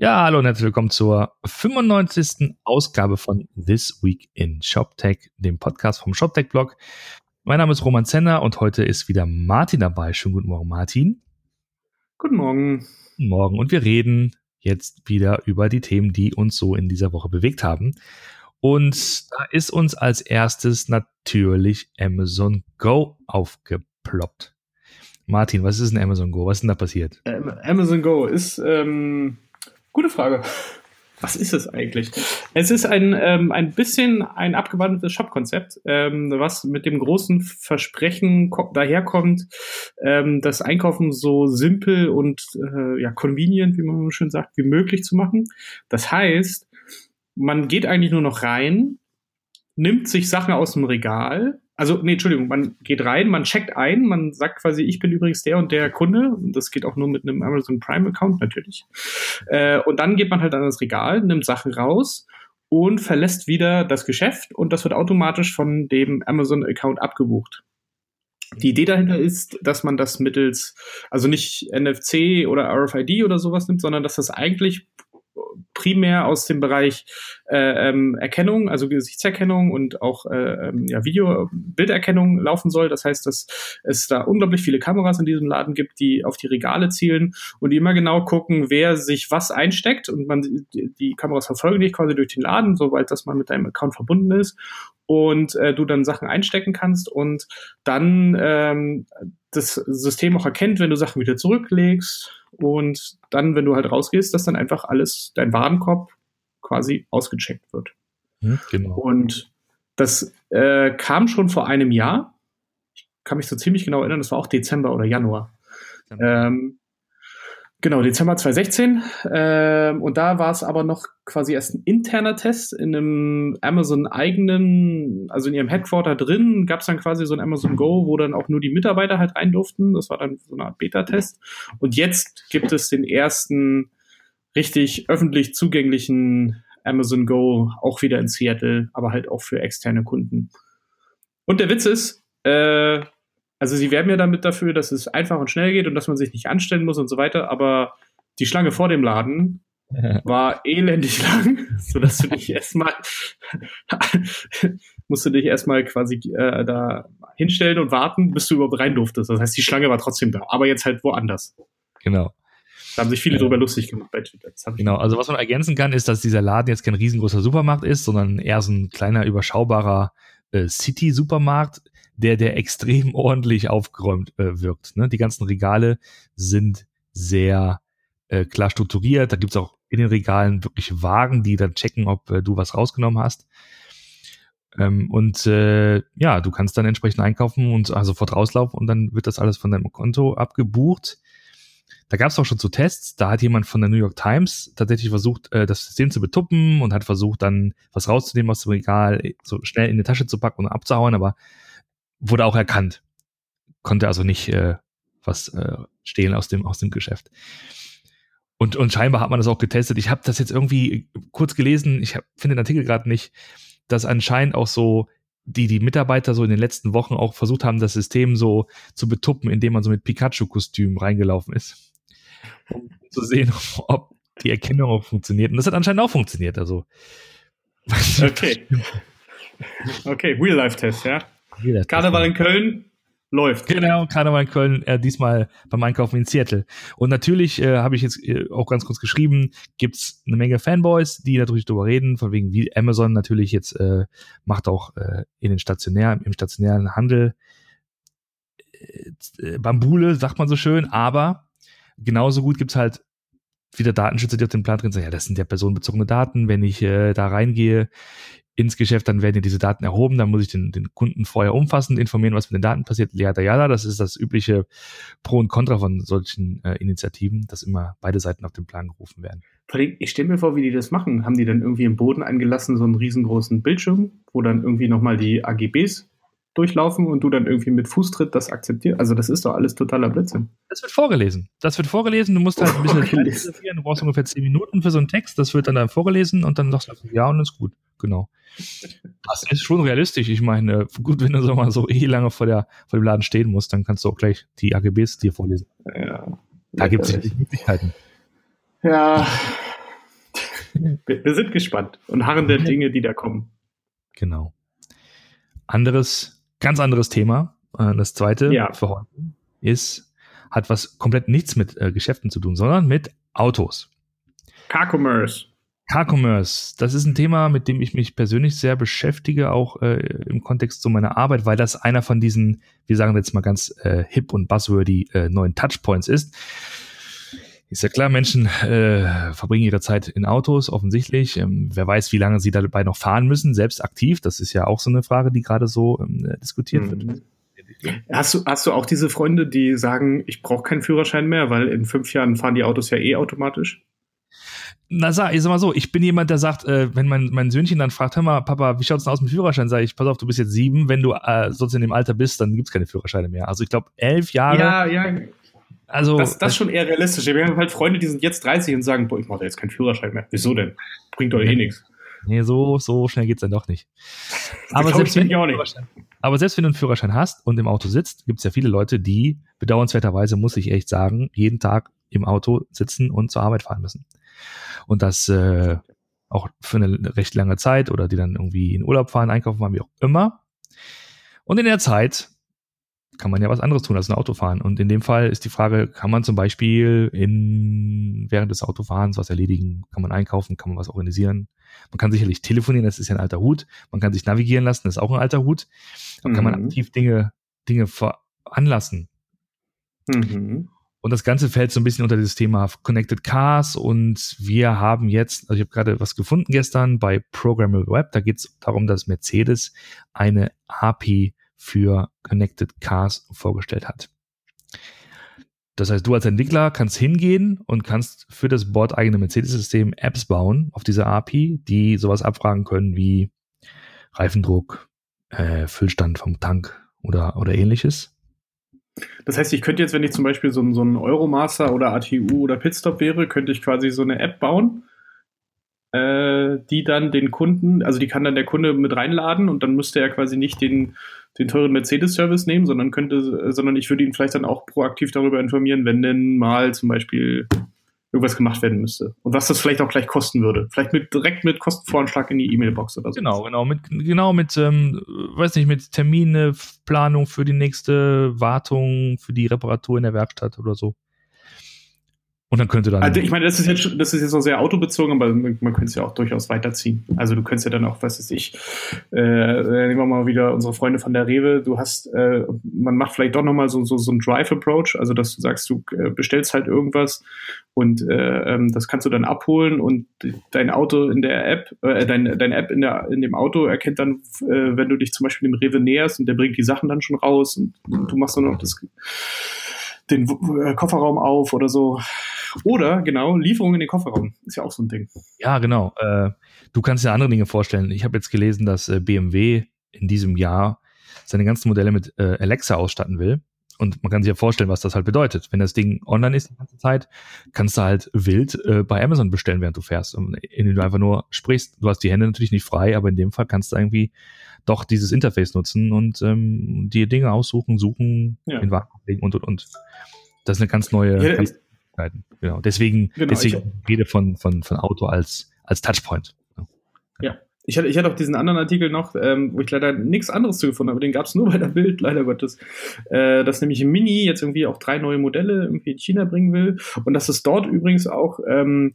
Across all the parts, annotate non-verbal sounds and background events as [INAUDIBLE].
Ja, hallo und herzlich willkommen zur 95. Ausgabe von This Week in ShopTech, dem Podcast vom ShopTech-Blog. Mein Name ist Roman Zenner und heute ist wieder Martin dabei. Schönen guten Morgen, Martin. Guten Morgen. Guten Morgen. Und wir reden jetzt wieder über die Themen, die uns so in dieser Woche bewegt haben. Und da ist uns als erstes natürlich Amazon Go aufgeploppt. Martin, was ist denn Amazon Go? Was ist denn da passiert? Ähm, Amazon Go ist ähm, Gute Frage. Was ist es eigentlich? Es ist ein, ähm, ein bisschen ein abgewandeltes Shop-Konzept, ähm, was mit dem großen Versprechen daherkommt, ähm, das Einkaufen so simpel und äh, ja, convenient, wie man schön sagt, wie möglich zu machen. Das heißt, man geht eigentlich nur noch rein, nimmt sich Sachen aus dem Regal, also, nee, Entschuldigung, man geht rein, man checkt ein, man sagt quasi, ich bin übrigens der und der Kunde. Und das geht auch nur mit einem Amazon Prime-Account natürlich. Äh, und dann geht man halt an das Regal, nimmt Sachen raus und verlässt wieder das Geschäft und das wird automatisch von dem Amazon-Account abgebucht. Die Idee dahinter ist, dass man das mittels, also nicht NFC oder RFID oder sowas nimmt, sondern dass das eigentlich primär aus dem Bereich äh, ähm, Erkennung, also Gesichtserkennung und auch äh, ähm, ja, Video-Bilderkennung laufen soll. Das heißt, dass es da unglaublich viele Kameras in diesem Laden gibt, die auf die Regale zielen und die immer genau gucken, wer sich was einsteckt und man die, die Kameras verfolgen dich quasi durch den Laden, sobald das mal mit deinem Account verbunden ist und äh, du dann Sachen einstecken kannst und dann ähm, das System auch erkennt, wenn du Sachen wieder zurücklegst und dann, wenn du halt rausgehst, dass dann einfach alles, dein Warenkorb quasi ausgecheckt wird. Hm, genau. Und das äh, kam schon vor einem Jahr. Ich kann mich so ziemlich genau erinnern, das war auch Dezember oder Januar. Ähm, Genau, Dezember 2016. Ähm, und da war es aber noch quasi erst ein interner Test in einem Amazon-eigenen, also in ihrem Headquarter drin, gab es dann quasi so ein Amazon Go, wo dann auch nur die Mitarbeiter halt rein durften. Das war dann so eine Art Beta-Test. Und jetzt gibt es den ersten richtig öffentlich zugänglichen Amazon Go, auch wieder in Seattle, aber halt auch für externe Kunden. Und der Witz ist, äh, also sie werben ja damit dafür, dass es einfach und schnell geht und dass man sich nicht anstellen muss und so weiter, aber die Schlange vor dem Laden [LAUGHS] war elendig lang, [LAUGHS] sodass du dich erstmal [LAUGHS] musst du dich erstmal quasi äh, da hinstellen und warten, bis du überhaupt rein durftest. Das heißt, die Schlange war trotzdem da, aber jetzt halt woanders. Genau. Da haben sich viele ja. drüber lustig gemacht bei Twitter. Genau, also was man ergänzen kann, ist, dass dieser Laden jetzt kein riesengroßer Supermarkt ist, sondern eher so ein kleiner, überschaubarer äh, City-Supermarkt, der, der extrem [LAUGHS] ordentlich aufgeräumt äh, wirkt. Ne? Die ganzen Regale sind sehr äh, klar strukturiert. Da gibt's auch in den Regalen wirklich Wagen, die dann checken, ob äh, du was rausgenommen hast. Ähm, und äh, ja, du kannst dann entsprechend einkaufen und also sofort rauslaufen und dann wird das alles von deinem Konto abgebucht. Da gab es auch schon so Tests, da hat jemand von der New York Times tatsächlich versucht, äh, das System zu betuppen und hat versucht, dann was rauszunehmen aus dem Regal, so schnell in die Tasche zu packen und abzuhauen, aber wurde auch erkannt. Konnte also nicht äh, was äh, stehlen aus dem, aus dem Geschäft. Und, und scheinbar hat man das auch getestet. Ich habe das jetzt irgendwie kurz gelesen, ich finde den Artikel gerade nicht, dass anscheinend auch so die, die Mitarbeiter so in den letzten Wochen auch versucht haben, das System so zu betuppen, indem man so mit Pikachu-Kostüm reingelaufen ist. Um zu sehen, [LAUGHS] ob die Erkennung auch funktioniert. Und das hat anscheinend auch funktioniert. Also. [LAUGHS] Okay. Okay, Real-Life-Test, ja. Karneval in Köln läuft. Genau, Karneval in Köln, äh, diesmal beim Einkaufen in Seattle. Und natürlich äh, habe ich jetzt äh, auch ganz kurz geschrieben, gibt's eine Menge Fanboys, die natürlich darüber reden, von wegen wie Amazon natürlich jetzt äh, macht auch äh, in den stationär, im stationären Handel äh, Bambule, sagt man so schön, aber genauso gut gibt's halt wieder Datenschützer, die auf den Plan drin sagen, ja, das sind ja personenbezogene Daten. Wenn ich äh, da reingehe ins Geschäft, dann werden ja diese Daten erhoben, dann muss ich den, den Kunden vorher umfassend informieren, was mit den Daten passiert. Jada, jada, das ist das übliche Pro und Contra von solchen äh, Initiativen, dass immer beide Seiten auf den Plan gerufen werden. Ich stelle mir vor, wie die das machen. Haben die dann irgendwie im Boden eingelassen, so einen riesengroßen Bildschirm, wo dann irgendwie nochmal die AGBs durchlaufen und du dann irgendwie mit Fußtritt das akzeptierst. Also das ist doch alles totaler Blödsinn. Das wird vorgelesen. Das wird vorgelesen. Du musst halt ein bisschen [LAUGHS] reservieren. Du brauchst ungefähr zehn Minuten für so einen Text. Das wird dann, dann vorgelesen und dann sagst du ja und ist gut. Genau. Das ist schon realistisch. Ich meine, gut, wenn du so mal so eh lange vor, der, vor dem Laden stehen musst, dann kannst du auch gleich die AGBs dir vorlesen. Ja. Da gibt es Möglichkeiten. Ja, [LAUGHS] Wir, wir sind gespannt und harren der Dinge, die da kommen. Genau. Anderes, ganz anderes Thema. Äh, Das zweite Ja. für heute ist, hat was komplett nichts mit äh, Geschäften zu tun, sondern mit Autos. Car-Commerce. Car-Commerce, das ist ein Thema, mit dem ich mich persönlich sehr beschäftige, auch äh, im Kontext zu meiner Arbeit, weil das einer von diesen, wir sagen jetzt mal ganz äh, hip und buzzwordy, äh, neuen Touchpoints ist. Ist ja klar, Menschen äh, verbringen ihre Zeit in Autos, offensichtlich. Ähm, wer weiß, wie lange sie dabei noch fahren müssen, selbst aktiv. Das ist ja auch so eine Frage, die gerade so ähm, äh, diskutiert wird. Mhm. Hast du, hast du auch diese Freunde, die sagen, ich brauche keinen Führerschein mehr, weil in fünf Jahren fahren die Autos ja eh automatisch? Na, sag, ich sag mal so, ich bin jemand, der sagt, äh, wenn mein, mein Söhnchen dann fragt, hör mal, Papa, wie schaut's denn aus mit Führerschein? Sag ich, pass auf, du bist jetzt sieben, wenn du äh, sonst in dem Alter bist, dann gibt's keine Führerscheine mehr. Also ich glaube, elf Jahre, Ja, ja, also das, das ist schon eher realistisch. Wir haben halt Freunde, die sind jetzt 30 und sagen, boah, ich mache jetzt keinen Führerschein mehr. Wieso denn? Bringt doch eh nichts. nee, so, so schnell geht's dann doch nicht. [LAUGHS] Aber selbst, wenn, nicht. aber selbst wenn du einen Führerschein hast und im Auto sitzt, gibt's ja viele Leute, die bedauernswerterweise, muss ich echt sagen, jeden Tag im Auto sitzen und zur Arbeit fahren müssen. Und das äh, auch für eine recht lange Zeit oder die dann irgendwie in Urlaub fahren, einkaufen fahren, wie auch immer. Und in der Zeit kann man ja was anderes tun als ein Auto fahren. Und in dem Fall ist die Frage, kann man zum Beispiel in, während des Autofahrens was erledigen? Kann man einkaufen? Kann man was organisieren? Man kann sicherlich telefonieren, das ist ja ein alter Hut. Man kann sich navigieren lassen, das ist auch ein alter Hut. Aber kann man Mhm. aktiv Dinge, Dinge veranlassen? Mhm. Und das Ganze fällt so ein bisschen unter dieses Thema Connected Cars und wir haben jetzt, also ich habe gerade was gefunden gestern bei Programmable Web, da geht es darum, dass Mercedes eine API für Connected Cars vorgestellt hat. Das heißt, du als Entwickler kannst hingehen und kannst für das bordeigene Mercedes-System Apps bauen auf dieser API, die sowas abfragen können wie Reifendruck, äh, Füllstand vom Tank oder, oder ähnliches. Das heißt, ich könnte jetzt, wenn ich zum Beispiel so so ein Euromaster oder ATU oder Pitstop wäre, könnte ich quasi so eine App bauen, äh, die dann den Kunden, also die kann dann der Kunde mit reinladen und dann müsste er quasi nicht den, den teuren Mercedes-Service nehmen, sondern könnte, sondern ich würde ihn vielleicht dann auch proaktiv darüber informieren, wenn denn mal zum Beispiel irgendwas gemacht werden müsste. Und was das vielleicht auch gleich kosten würde. Vielleicht mit, direkt mit Kostenvoranschlag in die E-Mail-Box oder so. Genau, genau, mit, genau mit, ähm, weiß nicht, mit Termine, für die nächste Wartung, für die Reparatur in der Werkstatt oder so. Und dann könnte dann. Also ich meine, das ist jetzt das ist jetzt noch sehr autobezogen, aber man, man könnte es ja auch durchaus weiterziehen. Also du könntest ja dann auch, was weiß ich, äh, nehmen wir mal wieder unsere Freunde von der Rewe, du hast, äh, man macht vielleicht doch nochmal so, so, so ein Drive-Approach, also dass du sagst, du äh, bestellst halt irgendwas und äh, ähm, das kannst du dann abholen und dein Auto in der App, äh, dein, dein App in, der, in dem Auto erkennt dann, äh, wenn du dich zum Beispiel dem Rewe näherst und der bringt die Sachen dann schon raus und, du machst nur noch das, den äh, Kofferraum auf oder so. Oder, genau, Lieferung in den Kofferraum. Ist ja auch so ein Ding. ja, genau. Äh, du kannst dir andere Dinge vorstellen. Ich habe jetzt gelesen, dass äh, BMW in diesem Jahr seine ganzen Modelle mit Alexa ausstatten will. Und man kann sich ja vorstellen, was das halt bedeutet. Wenn das Ding online ist die ganze Zeit, kannst du halt wild äh, bei Amazon bestellen, während du fährst. Und indem du einfach nur sprichst. Du hast die Hände natürlich nicht frei, aber in dem Fall kannst du irgendwie doch dieses Interface nutzen und ähm, dir Dinge aussuchen, suchen, Ja. in Wagen legen und und und. Das ist eine ganz neue Ja, ganz Möglichkeiten. Genau. Deswegen, Genau, deswegen rede von, von, von Auto als, als Touchpoint. Ich hatte, ich hatte auch diesen anderen Artikel noch, ähm, wo ich leider nichts anderes zu gefunden habe, den gab es nur bei der Bild, [LAUGHS] leider Gottes, äh, dass nämlich Mini jetzt irgendwie auch drei neue Modelle irgendwie in China bringen will und dass es dort übrigens auch, ähm,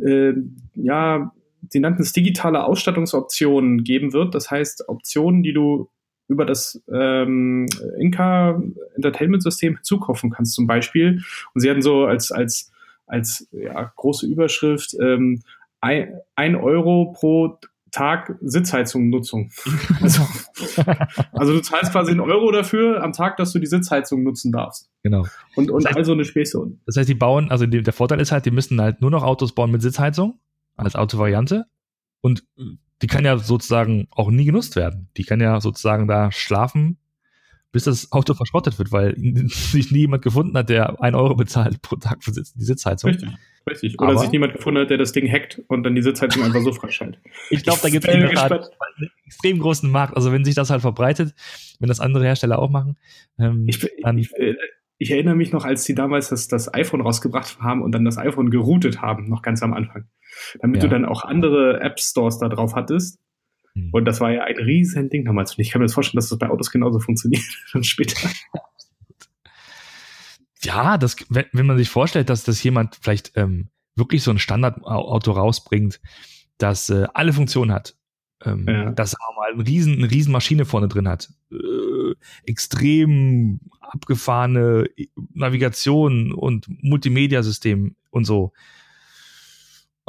äh, ja, sie nannten es digitale Ausstattungsoptionen geben wird. Das heißt, Optionen, die du über das ähm, Inca Entertainment System zukaufen kannst, zum Beispiel. Und sie hatten so als, als, als ja, große Überschrift ähm, ein, ein Euro pro Tag Sitzheizung-Nutzung. [LAUGHS] Also, also du zahlst quasi einen Euro dafür am Tag, dass du die Sitzheizung nutzen darfst. Genau. Und, und Das heißt- all so eine Späße. Das heißt, die bauen, also die, der Vorteil ist halt, die müssen halt nur noch Autos bauen mit Sitzheizung als Autovariante. Und die kann ja sozusagen auch nie genutzt werden. Die kann ja sozusagen da schlafen, bis das Auto verschrottet wird, weil [LAUGHS] sich nie jemand gefunden hat, der ein Euro bezahlt pro Tag für die Sitzheizung. Richtig. Richtig. Oder Aber- sich niemand gefunden hat, der das Ding hackt und dann die Sitzheizung einfach so freischaltet. Ich glaube, da gibt es einen extrem großen Markt. Also wenn sich das halt verbreitet, wenn das andere Hersteller auch machen, ähm, Ich, dann ich, äh, ich erinnere mich noch, als die damals das, das iPhone rausgebracht haben und dann das iPhone geroutet haben, noch ganz am Anfang. Damit ja. du dann auch andere App-Stores da drauf hattest. Hm. Und das war ja ein riesen Ding damals. Und ich kann mir das vorstellen, dass das bei Autos genauso funktioniert [LAUGHS] dann später. Ja, das, wenn, wenn man sich vorstellt, dass das jemand vielleicht ähm, wirklich so ein Standardauto rausbringt, das äh, alle Funktionen hat, ähm, ja. das mal eine riesen, eine riesen Maschine vorne drin hat, äh, extrem abgefahrene Navigation und Multimedia-System und so.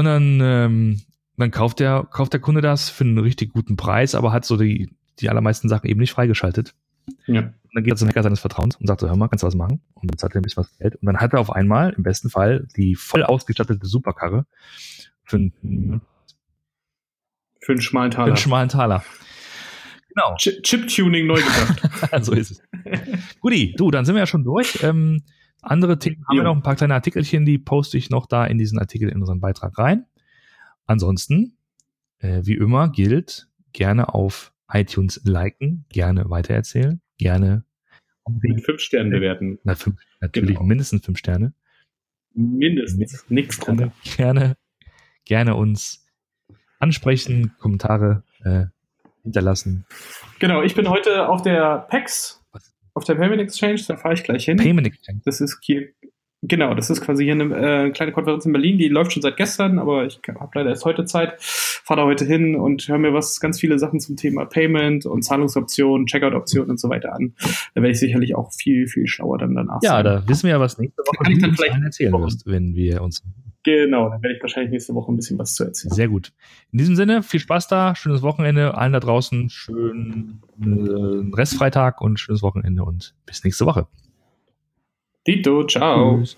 Und dann, ähm, dann kauft der, kauft der Kunde das für einen richtig guten Preis, aber hat so die, die allermeisten Sachen eben nicht freigeschaltet. Ja. Und dann geht er zum Hacker seines Vertrauens und sagt so, hör mal, kannst du was machen? Und dann zahlt er ein bisschen was Geld. Und dann hat er auf einmal, im besten Fall, die voll ausgestattete Superkarre für einen, für einen schmalen Taler. Für einen schmalen Taler. Genau. Chip-Tuning neu gedacht. [LAUGHS] so ist es. Guti, du, dann sind wir ja schon durch. Ähm, andere Themen haben wir noch ein paar kleine Artikelchen, die poste ich noch da in diesen Artikel in unseren Beitrag rein. Ansonsten, äh, wie immer, gilt gerne auf iTunes liken, gerne weitererzählen, gerne mit fünf Sternen bewerten. Na, fünf, natürlich genau. mindestens fünf Sterne. Mindestens, nichts drunter. Gerne, gerne uns ansprechen, Kommentare äh, hinterlassen. Genau, ich bin heute auf der PEX, auf der Payment Exchange, da fahre ich gleich hin. Payment Exchange. Das ist hier, genau, das ist quasi hier eine äh, kleine Konferenz in Berlin, die läuft schon seit gestern, aber ich habe leider erst heute Zeit, fahre da heute hin und höre mir was, ganz viele Sachen zum Thema Payment und Zahlungsoptionen, Checkout-Optionen und so weiter an. Da werde ich sicherlich auch viel, viel schlauer dann danach Ja, sein. da wissen wir ja, was nächste Woche kann ich dann vielleicht erzählen wirst, wenn wir uns Genau, dann werde ich wahrscheinlich nächste Woche ein bisschen was zu erzählen. Sehr gut. In diesem Sinne, viel Spaß da, schönes Wochenende, allen da draußen, schönen äh, Restfreitag und schönes Wochenende und bis nächste Woche. Dito, ciao. Tschüss.